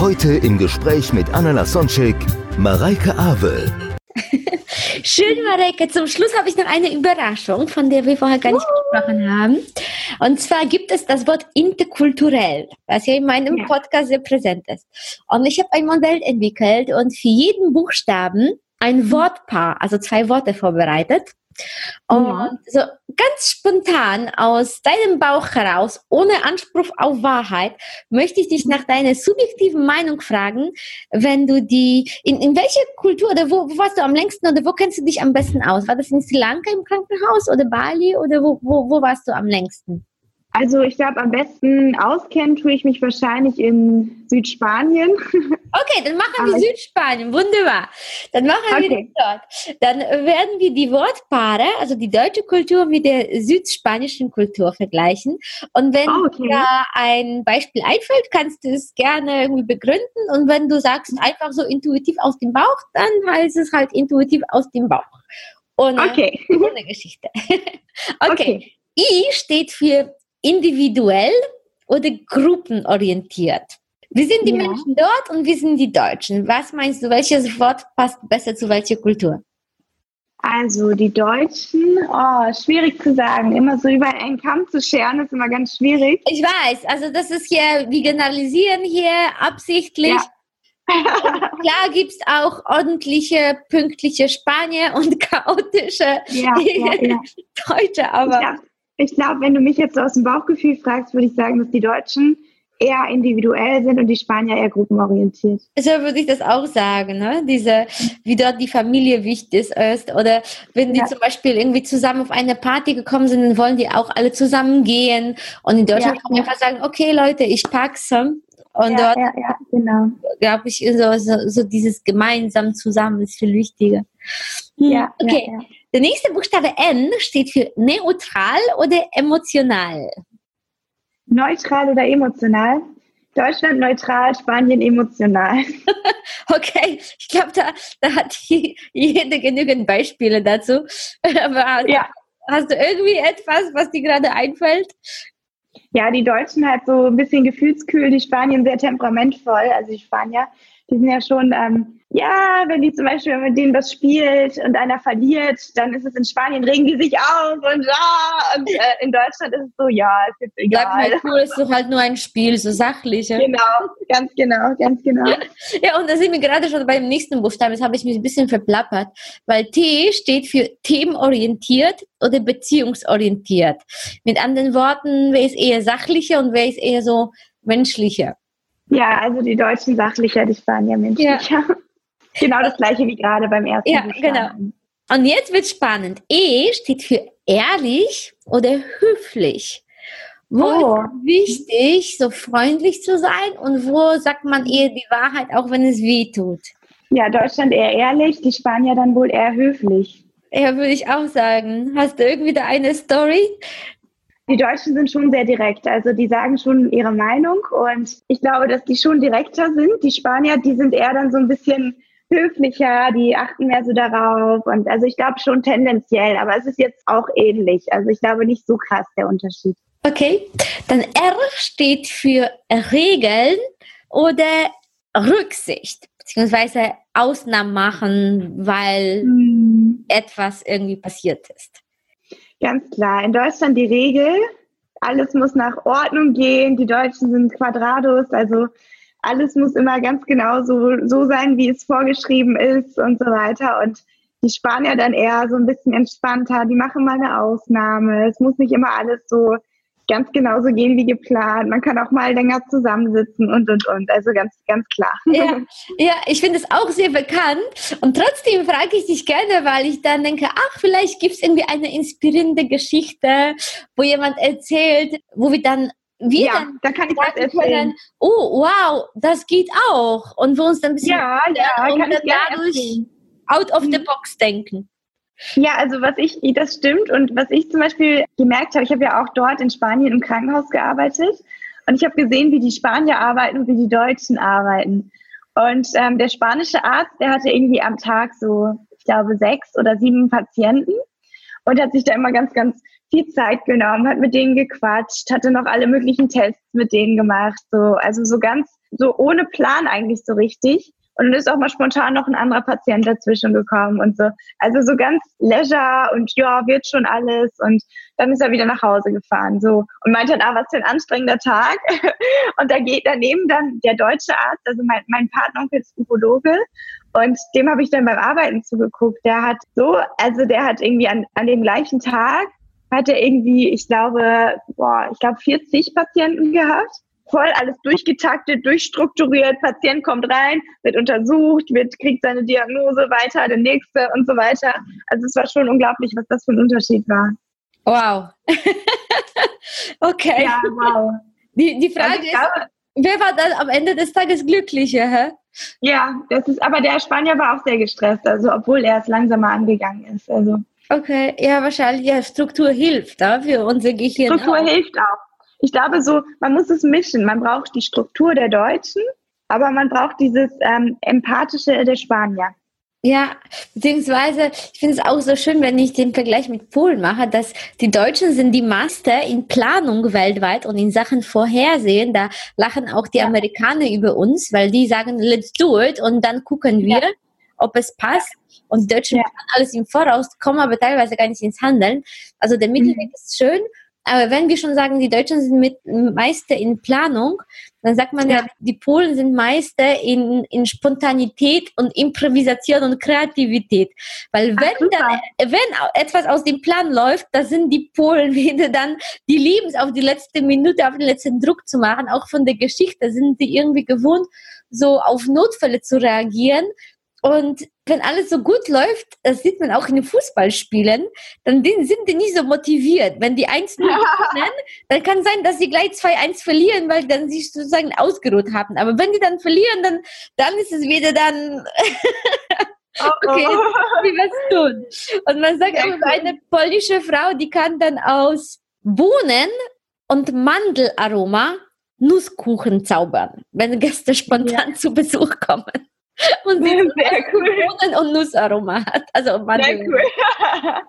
Heute im Gespräch mit Anna Lasonczek, Mareike Awe. Schön, Mareike. Zum Schluss habe ich noch eine Überraschung, von der wir vorher gar nicht gesprochen haben. Und zwar gibt es das Wort interkulturell, was ja in meinem Ja. Podcast sehr präsent ist. Und ich habe ein Modell entwickelt und für jeden Buchstaben ein Wortpaar, also zwei Worte vorbereitet. Und Ja. so ganz spontan aus deinem Bauch heraus, ohne Anspruch auf Wahrheit, möchte ich dich nach deiner subjektiven Meinung fragen, wenn du die, in, in welcher Kultur oder wo, wo warst du am längsten oder wo kennst du dich am besten aus? War das in Sri Lanka im Krankenhaus oder Bali oder wo, wo, wo warst du am längsten? Also ich glaube, am besten auskennen tue ich mich wahrscheinlich in Südspanien. Okay, dann machen wir Aber Südspanien, wunderbar. Dann machen wir Okay. das dort. Dann werden wir die Wortpaare, also die deutsche Kultur mit der südspanischen Kultur vergleichen. Und wenn Oh, dir okay. da ein Beispiel einfällt, kannst du es gerne irgendwie begründen. Und wenn du sagst, einfach so intuitiv aus dem Bauch, dann heißt es halt intuitiv aus dem Bauch. Ohne, Okay. ohne Geschichte. okay. Okay. I steht für individuell oder gruppenorientiert. Wir sind die Ja. Menschen dort und wir sind die Deutschen. Was meinst du, welches Wort passt besser zu welcher Kultur? Also die Deutschen, oh, schwierig zu sagen. Immer so über einen Kamm zu scheren, ist immer ganz schwierig. Ich weiß, also das ist hier, wir generalisieren hier absichtlich. Ja. Klar gibt es auch ordentliche, pünktliche Spanier und chaotische ja, ja. Deutsche, aber Ich glaube, glaub, wenn du mich jetzt so aus dem Bauchgefühl fragst, würde ich sagen, dass die Deutschen eher individuell sind und die Spanier eher gruppenorientiert. So würde ich das auch sagen, ne? Diese, wie dort die Familie wichtig ist. Oder wenn die Ja. zum Beispiel irgendwie zusammen auf eine Party gekommen sind, dann wollen die auch alle zusammen gehen. Und in Deutschland Ja, kann man ja. einfach sagen, okay Leute, ich pack's. hm? Und dort, genau. glaube ich, so, so, so dieses gemeinsam zusammen ist viel wichtiger. Hm, Ja, okay. Der nächste Buchstabe N steht für neutral oder emotional. Neutral oder emotional? Deutschland neutral, Spanien emotional. Okay, ich glaube, da, da hat je- jede genügend Beispiele dazu. Aber Ja. hast du irgendwie etwas, was dir gerade einfällt? Ja, die Deutschen halt so ein bisschen gefühlskühl, die Spanier sehr temperamentvoll. Also die Spanier, die sind ja schon, ähm, ja, wenn die zum Beispiel, wenn mit denen was spielt und einer verliert, dann ist es in Spanien, regen die sich auf und ja, und äh, in Deutschland ist es so, ja, ist jetzt Bleib mal egal. cool, ist doch halt nur ein Spiel, so sachlich. Ja, Genau, ganz genau, ganz genau. ja und da sind wir gerade schon beim nächsten Buchstaben. Jetzt habe ich mich ein bisschen verplappert, weil T steht für themenorientiert oder beziehungsorientiert. Mit anderen Worten, wer ist eher sachlicher und wer ist eher so menschlicher? Ja, also die Deutschen sachlicher, die Spanier menschlicher. Genau das gleiche wie gerade beim ersten Ja, Buchstaben. Und jetzt wird spannend. E steht für ehrlich oder höflich. Wo Oh. ist wichtig, so freundlich zu sein und wo sagt man eher die Wahrheit, auch wenn es weh tut? Ja, Deutschland eher ehrlich, die Spanier dann wohl eher höflich. Ja, würde ich auch sagen. Hast du irgendwie da eine Story? Die Deutschen sind schon sehr direkt, also die sagen schon ihre Meinung und ich glaube, dass die schon direkter sind. Die Spanier, die sind eher dann so ein bisschen höflicher, die achten mehr so darauf und also ich glaube schon tendenziell, aber es ist jetzt auch ähnlich. Also ich glaube nicht so krass der Unterschied. Okay. Dann R steht für Regeln oder Rücksicht, beziehungsweise Ausnahmen machen, weil etwas irgendwie passiert ist. Ganz klar. In Deutschland die Regel, alles muss nach Ordnung gehen. Die Deutschen sind Quadrados, also alles muss immer ganz genau so, so sein, wie es vorgeschrieben ist und so weiter. Und die Spanier dann eher so ein bisschen entspannter, die machen mal eine Ausnahme. Es muss nicht immer alles so ganz genauso gehen wie geplant. Man kann auch mal länger zusammensitzen und und und. Also ganz, ganz klar. Ja, ja ich finde es auch sehr bekannt. Und trotzdem frage ich dich gerne, weil ich dann denke, ach, vielleicht gibt es irgendwie eine inspirierende Geschichte, wo jemand erzählt, wo wir dann wir ja, dann da kann ich was erzählen. können, oh wow, das geht auch. Und wir uns dann ein bisschen Ja, ja, und dann dadurch erzählen. out of the Mhm. box denken. Ja, also was ich, das stimmt und was ich zum Beispiel gemerkt habe, ich habe ja auch dort in Spanien im Krankenhaus gearbeitet und ich habe gesehen, wie die Spanier arbeiten und wie die Deutschen arbeiten. Und ähm, der spanische Arzt, der hatte irgendwie am Tag so, ich glaube, sechs oder sieben Patienten und hat sich da immer ganz, ganz viel Zeit genommen, hat mit denen gequatscht, hatte noch alle möglichen Tests mit denen gemacht, so, also so ganz, so ohne Plan eigentlich so richtig. Und dann ist auch mal spontan noch ein anderer Patient dazwischen gekommen und so. Also so ganz leisure und ja, wird schon alles. Und dann ist er wieder nach Hause gefahren, so. Und meinte dann, ah, was für ein anstrengender Tag. Und da geht daneben dann der deutsche Arzt, also mein, mein Partneronkel ist Urologe. Und dem habe ich dann beim Arbeiten zugeguckt. Der hat so, also der hat irgendwie an, an dem gleichen Tag, hat er irgendwie, ich glaube, boah, ich glaube 40 Patienten gehabt voll alles durchgetaktet, durchstrukturiert. Patient kommt rein, wird untersucht, wird, kriegt seine Diagnose weiter, der nächste und so weiter. Also es war schon unglaublich, was das für ein Unterschied war. Wow. okay. Ja, wow. Die, die Frage Also ich ist, glaube, wer war dann am Ende des Tages glücklicher? Hä? ja, das ist, aber der Spanier war auch sehr gestresst, also obwohl er es langsamer angegangen ist. Also Okay, ja, wahrscheinlich, ja, Struktur hilft da für unser Gehirn. Struktur auch. hilft auch. Ich glaube so, man muss es mischen. Man braucht die Struktur der Deutschen, aber man braucht dieses ähm, empathische der Spanier. Ja, beziehungsweise, ich finde es auch so schön, wenn ich den Vergleich mit Polen mache, dass die Deutschen sind die Master in Planung weltweit und in Sachen Vorhersehen. Da lachen auch die Ja. Amerikaner über uns, weil die sagen, let's do it und dann gucken wir, ob es passt. Und die Deutschen Ja. planen alles im Voraus, kommen aber teilweise gar nicht ins Handeln. Also der Mittelweg Mhm. ist schön. Aber wenn wir schon sagen, die Deutschen sind mit Meister in Planung, dann sagt man ja, Ja. die Polen sind Meister in, in Spontanität und Improvisation und Kreativität. Weil Ach, wenn super. dann, wenn etwas aus dem Plan läuft, da sind die Polen wieder dann, die lieben es auf die letzte Minute, auf den letzten Druck zu machen. Auch von der Geschichte sind sie irgendwie gewohnt, so auf Notfälle zu reagieren. Und wenn alles so gut läuft, das sieht man auch in den Fußballspielen, dann sind die nicht so motiviert. Wenn die 1-0 gewinnen, dann kann sein, dass sie gleich 2-1 verlieren, weil dann sich sozusagen ausgeruht haben. Aber wenn die dann verlieren, dann, dann ist es wieder dann, okay, wie wir es tun. Und man sagt auch, cool. eine polnische Frau, die kann dann aus Bohnen und Mandelaroma Nusskuchen zaubern, wenn Gäste spontan zu Besuch kommen. Und sie Sehr cool. Und Nussaroma hat. Also Sehr Mandel. cool.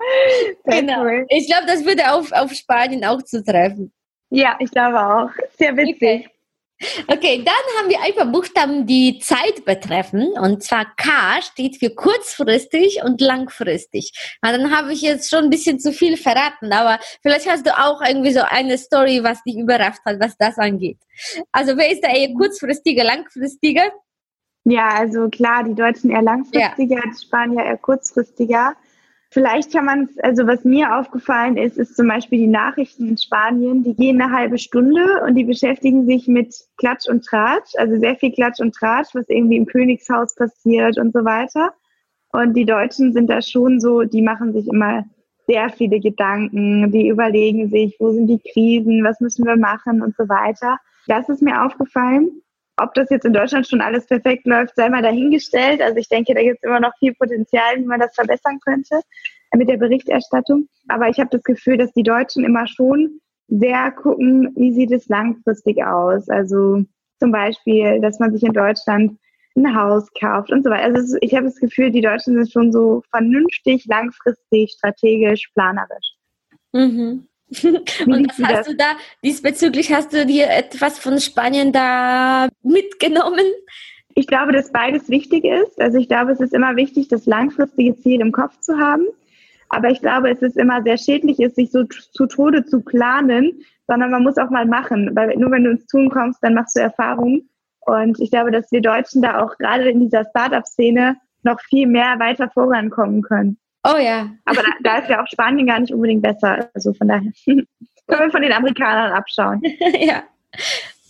Sehr Genau. cool. Ich glaube, das würde auf, auf Spanien auch zutreffen. Ja, ich glaube auch. Sehr witzig. Okay, dann haben wir einfach Buchstaben, die Zeit betreffen. Und zwar K steht für kurzfristig und langfristig. Na, dann habe ich jetzt schon ein bisschen zu viel verraten, aber vielleicht hast du auch irgendwie so eine Story, was dich überrascht hat, was das angeht. Also wer ist da eher kurzfristiger, langfristiger? Ja, also klar, die Deutschen eher langfristiger, die Spanier eher kurzfristiger. Vielleicht kann man es, also was mir aufgefallen ist, ist zum Beispiel die Nachrichten in Spanien, die gehen eine halbe Stunde und die beschäftigen sich mit Klatsch und Tratsch, also sehr viel Klatsch und Tratsch, was irgendwie im Königshaus passiert und so weiter. Und die Deutschen sind da schon so, die machen sich immer sehr viele Gedanken, die überlegen sich, wo sind die Krisen, was müssen wir machen und so weiter. Das ist mir aufgefallen. Ob das jetzt in Deutschland schon alles perfekt läuft, sei mal dahingestellt. Also ich denke, da gibt es immer noch viel Potenzial, wie man das verbessern könnte mit der Berichterstattung. Aber ich habe das Gefühl, dass die Deutschen immer schon sehr gucken, wie sieht es langfristig aus. Also zum Beispiel, dass man sich in Deutschland ein Haus kauft und so weiter. Also ich habe das Gefühl, die Deutschen sind schon so vernünftig, langfristig, strategisch, planerisch. Mhm. Und was hast du da, diesbezüglich hast du dir etwas von Spanien da mitgenommen? Ich glaube, dass beides wichtig ist. Also ich glaube, es ist immer wichtig, das langfristige Ziel im Kopf zu haben. Aber ich glaube, es ist immer sehr schädlich, ist, sich so zu Tode zu planen, sondern man muss auch mal machen. Weil nur wenn du ins Tun kommst, dann machst du Erfahrungen. Und ich glaube, dass wir Deutschen da auch gerade in dieser Startup-Szene noch viel mehr weiter vorankommen können. Oh ja. Aber da, da ist ja auch Spanien gar nicht unbedingt besser. Also von daher können wir von den Amerikanern abschauen. ja.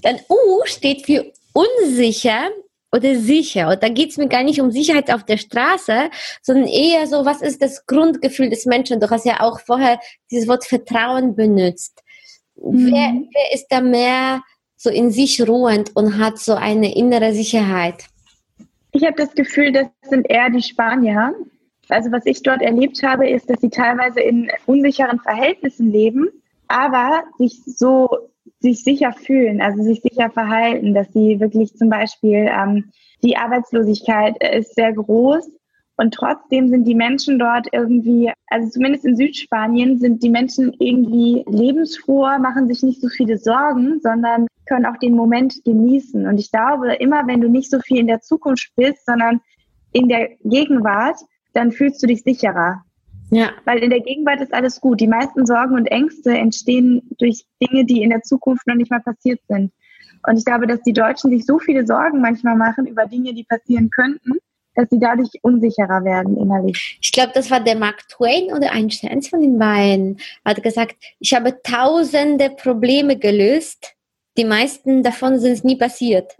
Dann U steht für unsicher oder sicher. Und da geht es mir gar nicht um Sicherheit auf der Straße, sondern eher so, was ist das Grundgefühl des Menschen? Du hast ja auch vorher dieses Wort Vertrauen benutzt. wer, wer ist da mehr so in sich ruhend und hat so eine innere Sicherheit? Ich habe das Gefühl, das sind eher die Spanier. Also was ich dort erlebt habe, ist, dass sie teilweise in unsicheren Verhältnissen leben, aber sich so sich sicher fühlen, also sich sicher verhalten, dass sie wirklich zum Beispiel ähm, die Arbeitslosigkeit ist sehr groß und trotzdem sind die Menschen dort irgendwie, also zumindest in Südspanien, sind die Menschen irgendwie lebensfroher, machen sich nicht so viele Sorgen, sondern können auch den Moment genießen. Und ich glaube, immer wenn du nicht so viel in der Zukunft bist, sondern in der Gegenwart, dann fühlst du dich sicherer. Ja. Weil in der Gegenwart ist alles gut. Die meisten Sorgen und Ängste entstehen durch Dinge, die in der Zukunft noch nicht mal passiert sind. Und ich glaube, dass die Deutschen sich so viele Sorgen manchmal machen über Dinge, die passieren könnten, dass sie dadurch unsicherer werden innerlich. Ich glaube, das war der Mark Twain oder Einstein von den beiden. Hat gesagt, ich habe tausende Probleme gelöst. Die meisten davon sind nie passiert.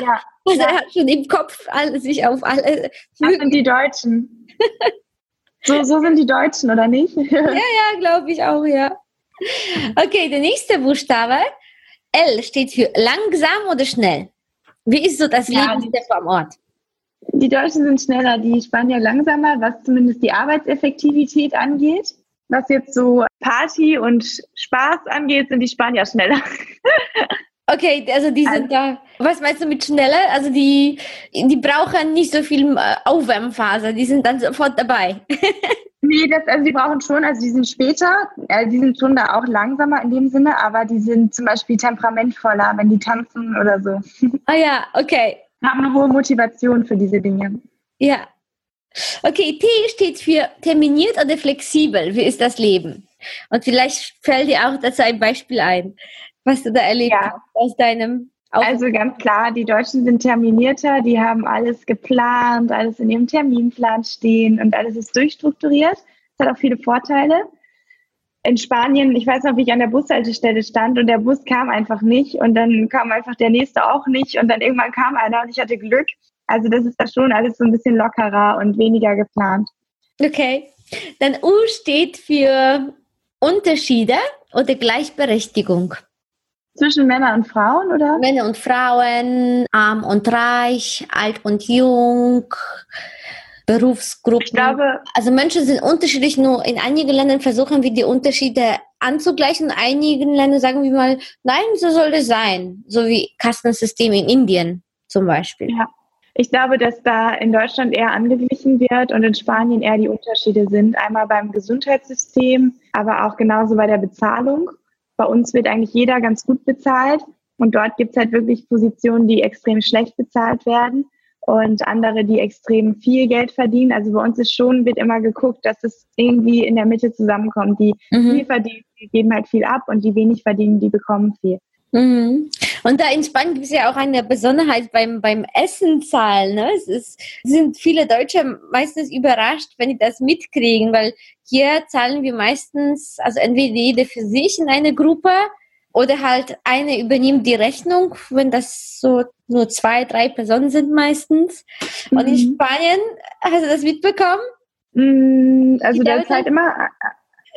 Ja. also ja. er hat schon im Kopf alle, sich auf alle. Das sind die Deutschen. So, so sind die Deutschen, oder nicht? ja, ja, glaube ich auch, ja. Okay, der nächste Buchstabe. L steht für langsam oder schnell. Wie ist so das ja, Lebenstempo am Ort? Die Deutschen sind schneller, die Spanier langsamer, was zumindest die Arbeitseffektivität angeht. Was jetzt so Party und Spaß angeht, sind die Spanier schneller. Okay, also die sind also, da. Was meinst du mit schneller? Also die, die brauchen nicht so viel äh, Aufwärmphase, die sind dann sofort dabei. nee, das, also die brauchen schon, also die sind später, äh, die sind schon da auch langsamer in dem Sinne, aber die sind zum Beispiel temperamentvoller, wenn die tanzen oder so. Ah ja, okay. Haben eine hohe Motivation für diese Dinge. Ja. Okay, T steht für terminiert oder flexibel. Wie ist das Leben? Und vielleicht fällt dir auch dazu ein Beispiel ein was du da erlebt ja. hast aus deinem also ganz klar, die Deutschen sind terminierter, die haben alles geplant, alles in ihrem Terminplan stehen und alles ist durchstrukturiert. Das hat auch viele Vorteile. In Spanien, ich weiß noch, wie ich an der Bushaltestelle stand und der Bus kam einfach nicht und dann kam einfach der nächste auch nicht und dann irgendwann kam einer und ich hatte Glück. Also das ist da schon alles so ein bisschen lockerer und weniger geplant. Okay. Dann U steht für Unterschiede oder Gleichberechtigung. Zwischen Männern und Frauen, oder? Männer und Frauen, arm und reich, alt und jung, Berufsgruppen. Ich glaube, also Menschen sind unterschiedlich, nur in einigen Ländern versuchen wir die Unterschiede anzugleichen. In einigen Ländern sagen wir mal, nein, so soll es sein. So wie Kastensystem in Indien zum Beispiel. Ja. Ich glaube, dass da in Deutschland eher angeglichen wird und in Spanien eher die Unterschiede sind. Einmal beim Gesundheitssystem, aber auch genauso bei der Bezahlung. Bei uns wird eigentlich jeder ganz gut bezahlt und dort gibt es halt wirklich Positionen, die extrem schlecht bezahlt werden und andere, die extrem viel Geld verdienen. Also bei uns ist schon, wird immer geguckt, dass es irgendwie in der Mitte zusammenkommt. Die mhm. viel verdienen, die geben halt viel ab und die wenig verdienen, die bekommen viel. Mhm. Und da in Spanien gibt es ja auch eine Besonderheit beim, beim Essen zahlen. Ne? Es ist, sind viele Deutsche meistens überrascht, wenn die das mitkriegen, weil hier zahlen wir meistens, also entweder jede für sich in eine Gruppe oder halt eine übernimmt die Rechnung, wenn das so nur zwei, drei Personen sind meistens. Mhm. Und in mhm. Spanien, hast du das mitbekommen? Mm, also da ist halt immer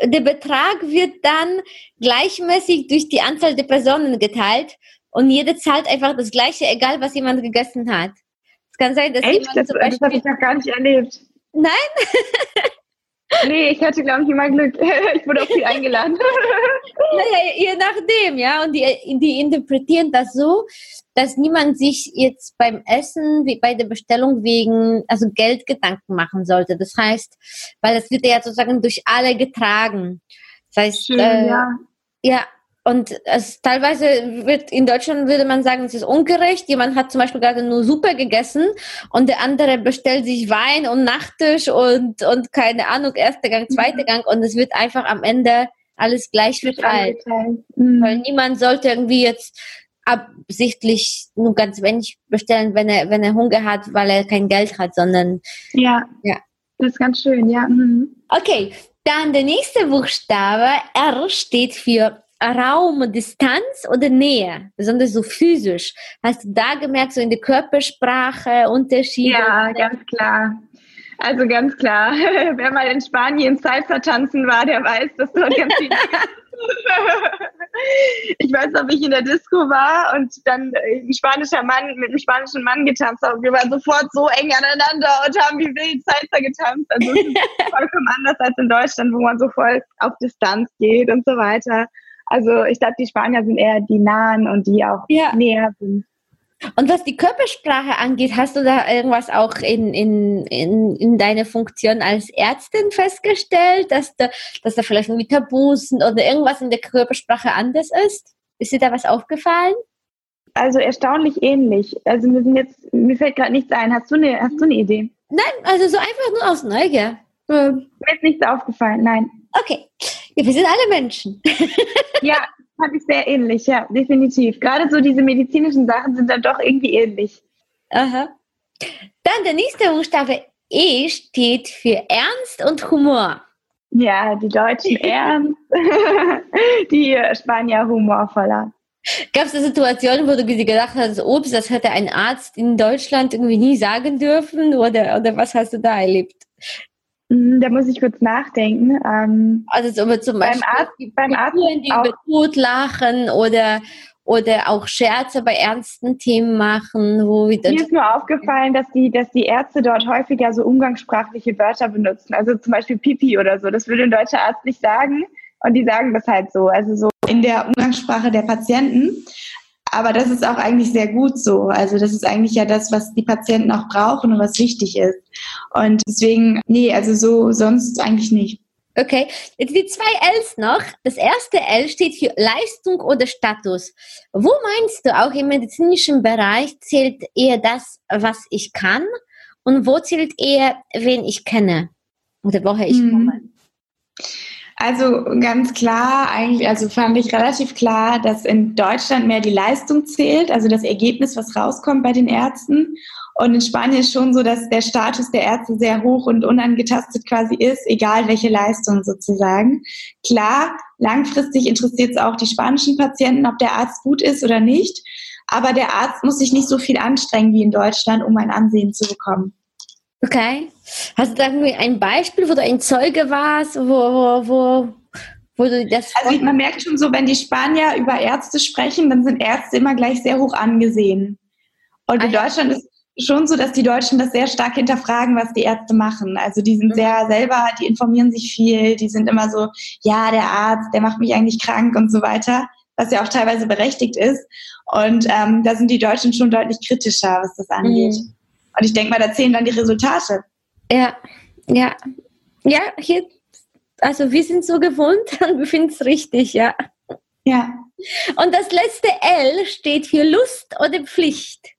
der Betrag wird dann gleichmäßig durch die Anzahl der Personen geteilt und jeder zahlt einfach das Gleiche, egal was jemand gegessen hat. Es kann sein, dass Echt? jemand das, zum Beispiel... Das habe ich noch gar nicht erlebt. Nein? nee, ich hatte, glaube ich, immer Glück. ich wurde auch viel eingeladen. naja, je nachdem, ja. Und die, die interpretieren das so, dass niemand sich jetzt beim Essen, wie bei der Bestellung wegen, also Geld Gedanken machen sollte. Das heißt, weil es wird ja sozusagen durch alle getragen. Das heißt, Schön, äh, ja. ja, und es teilweise wird in Deutschland würde man sagen, es ist ungerecht. Jemand hat zum Beispiel gerade nur Suppe gegessen und der andere bestellt sich Wein und Nachtisch und, und keine Ahnung, erster Gang, zweiter mhm. Gang und es wird einfach am Ende alles gleich verteilt. Mhm. Weil niemand sollte irgendwie jetzt absichtlich nur ganz wenig bestellen, wenn er, wenn er Hunger hat, weil er kein Geld hat, sondern. Ja. Ja. Das ist ganz schön, ja. Mhm. Okay. Dann der nächste Buchstabe R steht für Raum, Distanz oder Nähe, besonders so physisch. Hast du da gemerkt, so in der Körpersprache Unterschiede? Ja, ganz klar. Also ganz klar, wer mal in Spanien Salsa tanzen war, der weiß, dass dort ganz viel ich weiß wie ich in der Disco war und dann ein spanischer Mann mit einem spanischen Mann getanzt hat. Wir waren sofort so eng aneinander und haben wie wild Salsa getanzt. Also es ist vollkommen anders als in Deutschland, wo man so voll auf Distanz geht und so weiter. Also ich glaube, die Spanier sind eher die Nahen und die auch ja. näher sind. Und was die Körpersprache angeht, hast du da irgendwas auch in, in, in, in deiner Funktion als Ärztin festgestellt, dass da, dass da vielleicht irgendwie Tabus sind oder irgendwas in der Körpersprache anders ist? Ist dir da was aufgefallen? Also erstaunlich ähnlich. Also mir, sind jetzt, mir fällt gerade nichts ein. Hast du, eine, hast du eine Idee? Nein, also so einfach nur aus Neugier. Mir ist nichts aufgefallen, nein. Okay. Ja, wir sind alle Menschen. ja, fand ich sehr ähnlich, ja, definitiv. Gerade so diese medizinischen Sachen sind dann doch irgendwie ähnlich. Aha. Dann der nächste Buchstabe E steht für Ernst und Humor. Ja, die Deutschen ernst, die Spanier humorvoller. Gab es da Situationen, wo du gedacht hast, ups, das hätte ein Arzt in Deutschland irgendwie nie sagen dürfen? Oder, oder was hast du da erlebt? Hm, da muss ich kurz nachdenken. Ähm, also so, zum Beispiel beim Arzt, beim Arzt die auch, über Tod lachen oder oder auch Scherze bei ernsten Themen machen, wo Mir ist nur aufgefallen, dass die, dass die Ärzte dort häufiger so umgangssprachliche Wörter benutzen. Also zum Beispiel Pipi oder so. Das würde ein deutscher Arzt nicht sagen. Und die sagen das halt so. Also so in der Umgangssprache der Patienten. Aber das ist auch eigentlich sehr gut so. Also das ist eigentlich ja das, was die Patienten auch brauchen und was wichtig ist. Und deswegen, nee, also so sonst eigentlich nicht. Okay, jetzt die zwei Ls noch. Das erste L steht für Leistung oder Status. Wo meinst du, auch im medizinischen Bereich zählt eher das, was ich kann? Und wo zählt eher, wen ich kenne? Oder woher ich hm. komme? Also ganz klar, eigentlich, also fand ich relativ klar, dass in Deutschland mehr die Leistung zählt, also das Ergebnis, was rauskommt bei den Ärzten. Und in Spanien ist schon so, dass der Status der Ärzte sehr hoch und unangetastet quasi ist, egal welche Leistung sozusagen. Klar, langfristig interessiert es auch die spanischen Patienten, ob der Arzt gut ist oder nicht. Aber der Arzt muss sich nicht so viel anstrengen wie in Deutschland, um ein Ansehen zu bekommen. Okay. Hast du da irgendwie ein Beispiel, wo du ein Zeuge warst, wo, wo, wo, wo du das. Also man merkt schon so, wenn die Spanier über Ärzte sprechen, dann sind Ärzte immer gleich sehr hoch angesehen. Und in ah, Deutschland ist schon so, dass die Deutschen das sehr stark hinterfragen, was die Ärzte machen. Also die sind mhm. sehr selber, die informieren sich viel, die sind immer so, ja, der Arzt, der macht mich eigentlich krank und so weiter, was ja auch teilweise berechtigt ist. Und ähm, da sind die Deutschen schon deutlich kritischer, was das angeht. Mhm. Und ich denke mal, da zählen dann die Resultate. Ja, ja. Ja, hier, also wir sind so gewohnt und wir finden es richtig, ja. Ja. Und das letzte L steht für Lust oder Pflicht.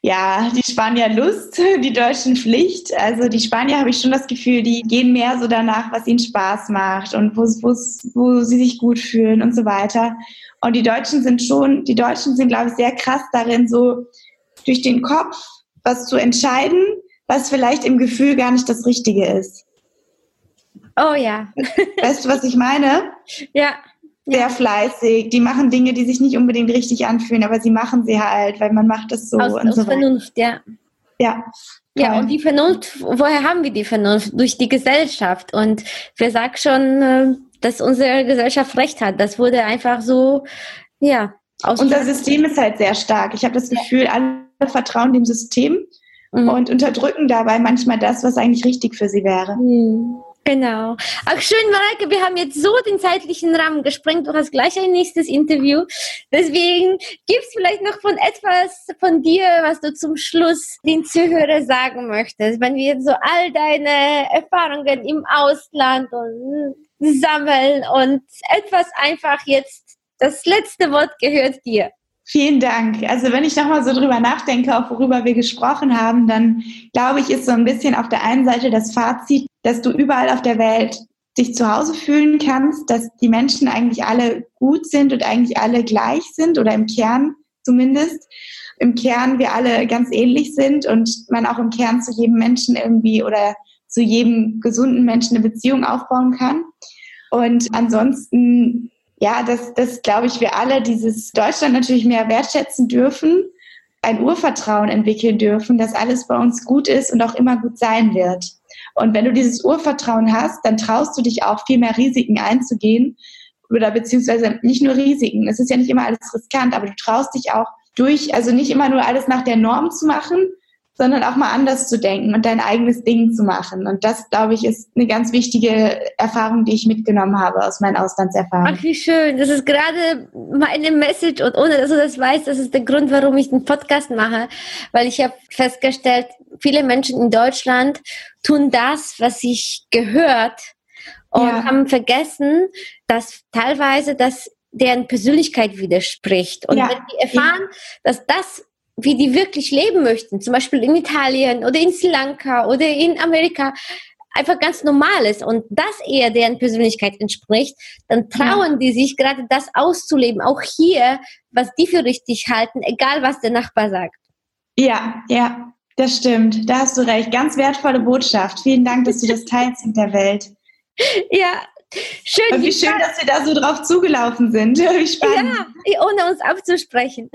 Ja, die Spanier Lust, die Deutschen Pflicht. Also die Spanier habe ich schon das Gefühl, die gehen mehr so danach, was ihnen Spaß macht und wo, wo sie sich gut fühlen und so weiter. Und die Deutschen sind schon, die Deutschen sind, glaube ich, sehr krass darin, so durch den Kopf was zu entscheiden, was vielleicht im Gefühl gar nicht das Richtige ist. Oh ja. Weißt du, was ich meine? Ja. Sehr fleißig. Die machen Dinge, die sich nicht unbedingt richtig anfühlen, aber sie machen sie halt, weil man macht es so aus, und aus so Vernunft, ja. Ja. Ja, und die Vernunft, woher haben wir die Vernunft? Durch die Gesellschaft. Und wer sagt schon, äh, dass unsere Gesellschaft recht hat? Das wurde einfach so, ja. Unser System ist halt sehr stark. Ich habe das Gefühl, alle vertrauen dem System mhm. und unterdrücken dabei manchmal das, was eigentlich richtig für sie wäre. Mhm. Genau. Ach schön, Mareike, wir haben jetzt so den zeitlichen Rahmen gesprengt. Du hast gleich ein nächstes Interview. Deswegen gibt es vielleicht noch von etwas von dir, was du zum Schluss den Zuhörer sagen möchtest. Wenn wir jetzt so all deine Erfahrungen im Ausland und sammeln und etwas einfach jetzt, das letzte Wort gehört dir. Vielen Dank. Also wenn ich nochmal so drüber nachdenke, auch worüber wir gesprochen haben, dann glaube ich, ist so ein bisschen auf der einen Seite das Fazit, dass du überall auf der Welt dich zu Hause fühlen kannst, dass die Menschen eigentlich alle gut sind und eigentlich alle gleich sind oder im Kern zumindest. Im Kern wir alle ganz ähnlich sind und man auch im Kern zu jedem Menschen irgendwie oder zu jedem gesunden Menschen eine Beziehung aufbauen kann. Und ansonsten ja, dass, dass glaube ich, wir alle dieses Deutschland natürlich mehr wertschätzen dürfen, ein Urvertrauen entwickeln dürfen, dass alles bei uns gut ist und auch immer gut sein wird. Und wenn du dieses Urvertrauen hast, dann traust du dich auch viel mehr Risiken einzugehen, oder beziehungsweise nicht nur Risiken. Es ist ja nicht immer alles riskant, aber du traust dich auch durch, also nicht immer nur alles nach der Norm zu machen, sondern auch mal anders zu denken und dein eigenes Ding zu machen. Und das, glaube ich, ist eine ganz wichtige Erfahrung, die ich mitgenommen habe aus meinen Auslandserfahrungen. Ach, wie schön. Das ist gerade meine Message und ohne dass du das weißt, das ist der Grund, warum ich den Podcast mache, weil ich habe festgestellt, viele Menschen in Deutschland tun das, was sich gehört und ja. haben vergessen, dass teilweise das deren Persönlichkeit widerspricht. Und ja. wenn die erfahren, dass das wie die wirklich leben möchten, zum Beispiel in Italien oder in Sri Lanka oder in Amerika, einfach ganz normal ist und das eher deren Persönlichkeit entspricht, dann trauen ja. die sich gerade das auszuleben, auch hier, was die für richtig halten, egal was der Nachbar sagt. Ja, ja, das stimmt. Da hast du recht. Ganz wertvolle Botschaft. Vielen Dank, dass du das teilst mit der Welt. Ja, schön. Und wie schön, dass wir da so drauf zugelaufen sind. Wie spannend. Ja, ohne uns abzusprechen.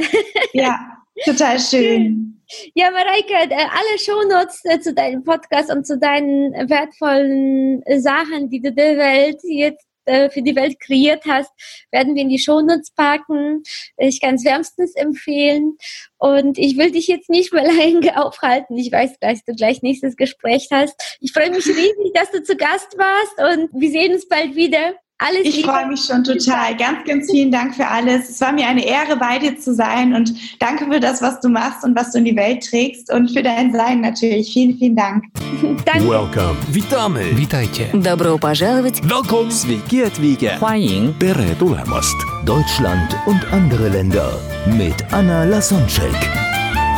Ja, Total schön. Ja, Mareike, äh, alle Shownotes äh, zu deinem Podcast und zu deinen wertvollen Sachen, die du der Welt jetzt äh, für die Welt kreiert hast, werden wir in die Shownotes packen. Ich kann es wärmstens empfehlen. Und ich will dich jetzt nicht mehr lange aufhalten. Ich weiß, dass du gleich nächstes Gespräch hast. Ich freue mich riesig, dass du zu Gast warst und wir sehen uns bald wieder. Alles ich freue mich schon total. Ganz, ganz vielen Dank für alles. Es war mir eine Ehre, bei dir zu sein und danke für das, was du machst und was du in die Welt trägst und für dein Sein natürlich. Vielen, vielen Dank. Danke. Welcome. Witamy. Witajcie. Добро пожаловать. Welcome. Sveiki atvykę. 欢迎 Tere tulemast. Deutschland und andere Länder mit Anna Lasonczek.